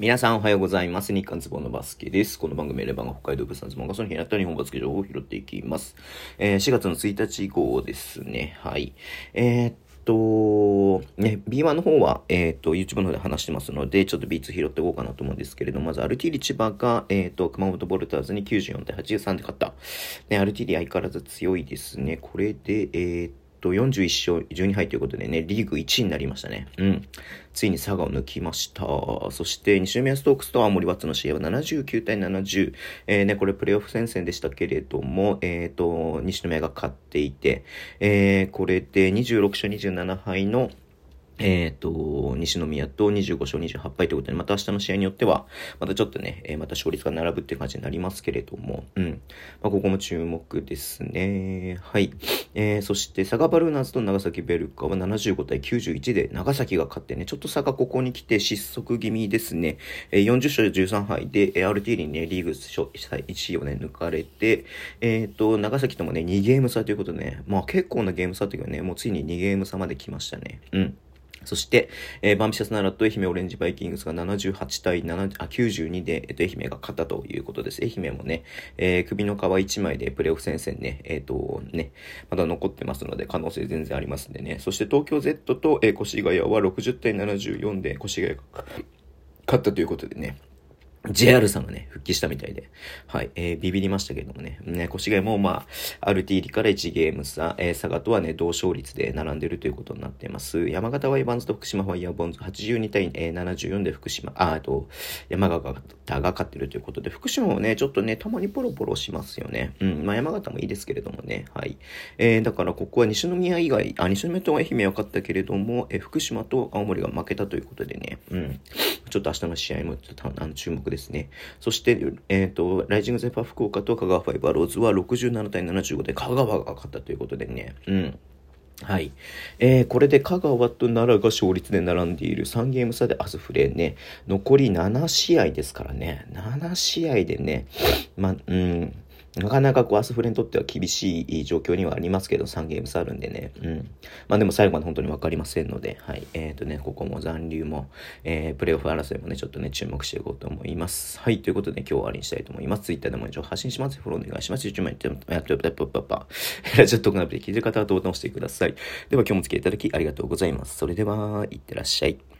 皆さんおはようございます。日刊ズボンのバスケです。この番組はレバンが北海道物産ズボンがその日にあった日本バスケ情報を拾っていきます。えー、4月の1日以降ですね。はい。えー、っと、ね、B1 の方は、えー、っと、YouTube の方で話してますので、ちょっと B2 拾っていこうかなと思うんですけれども、まず、アルティリ千葉が、え、っと、熊本ボルターズに94対83で勝った。ね、アルティリ相変わらず強いですね。これで、え、っと、と41勝12敗ということでね、リーグ1位になりましたね。うん。ついに佐賀を抜きました。そして、西宮ストークスと青森ワッツの試合は79対70。えー、ね、これプレイオフ戦線でしたけれども、えっ、ー、と、西宮が勝っていて、えー、これで26勝27敗のえっ、ー、と、西宮と25勝28敗ということで、また明日の試合によっては、またちょっとね、え、また勝率が並ぶっていう感じになりますけれども、うん。まあ、ここも注目ですね。はい。えー、そして、佐賀バルーナーズと長崎ベルカは75対91で、長崎が勝ってね、ちょっと佐賀ここに来て失速気味ですね。えー、40勝13敗で、えー、RT にね、リーグ1位をね、抜かれて、えっ、ー、と、長崎ともね、2ゲーム差ということでね、まあ結構なゲーム差というかね、もうついに2ゲーム差まで来ましたね。うん。そして、えー、バンビシャスナラと愛媛オレンジバイキングスが78対7あ92で、えっと、愛媛が勝ったということです。愛媛もね、えー、首の皮1枚でプレーオフ戦線ね、えっ、ー、と、ね、まだ残ってますので、可能性全然ありますんでね。そして東京 Z と、えー、越谷は60対74で越谷が勝ったということでね。JR さんがね、復帰したみたいで、はい、えー、ビビりましたけれどもね、ね、越谷もまあ、RT 入りから1ゲーム差、えー、佐賀とはね、同勝率で並んでるということになっています。山形ワイバンズと福島ファイヤーボンズ。82対、えー、74で福島、あ、あと、山形が勝ってるということで、福島もね、ちょっとね、たまにポロポロしますよね。うん、まあ山形もいいですけれどもね、はい。えー、だからここは西宮以外、あ、西宮と愛媛は勝ったけれども、えー、福島と青森が負けたということでね、うん、ちょっと明日の試合もちょっとあの注目です。ね。そして、え、ー、と、ライジングゼファー福岡と香川ファイバーローズは67対75で香川が勝ったということでね、うん。はい。えー、これで香川と奈良が勝率で並んでいる3ゲーム差でアスフレーね、残り7試合ですからね、7試合でね、ま、うん、なかなかこう、アスフレにとっては厳しい状況にはありますけど、3ゲーム差あるんでね。うん。まあでも最後まで本当にわかりませんので、はい。えっ、ー、とね、ここも残留も、えー、プレイオフ争いもね、ちょっとね、注目していこうと思います。はい。ということで今日は終わりにしたいと思います。Twitter でも一応発信します。フォローお願いします。YouTube もやっても、やって、やって、パパ。ラジオトークナビで聞いてる方はボタンを押してください。では今日もお付き合いいただきありがとうございます。それでは、いってらっしゃい。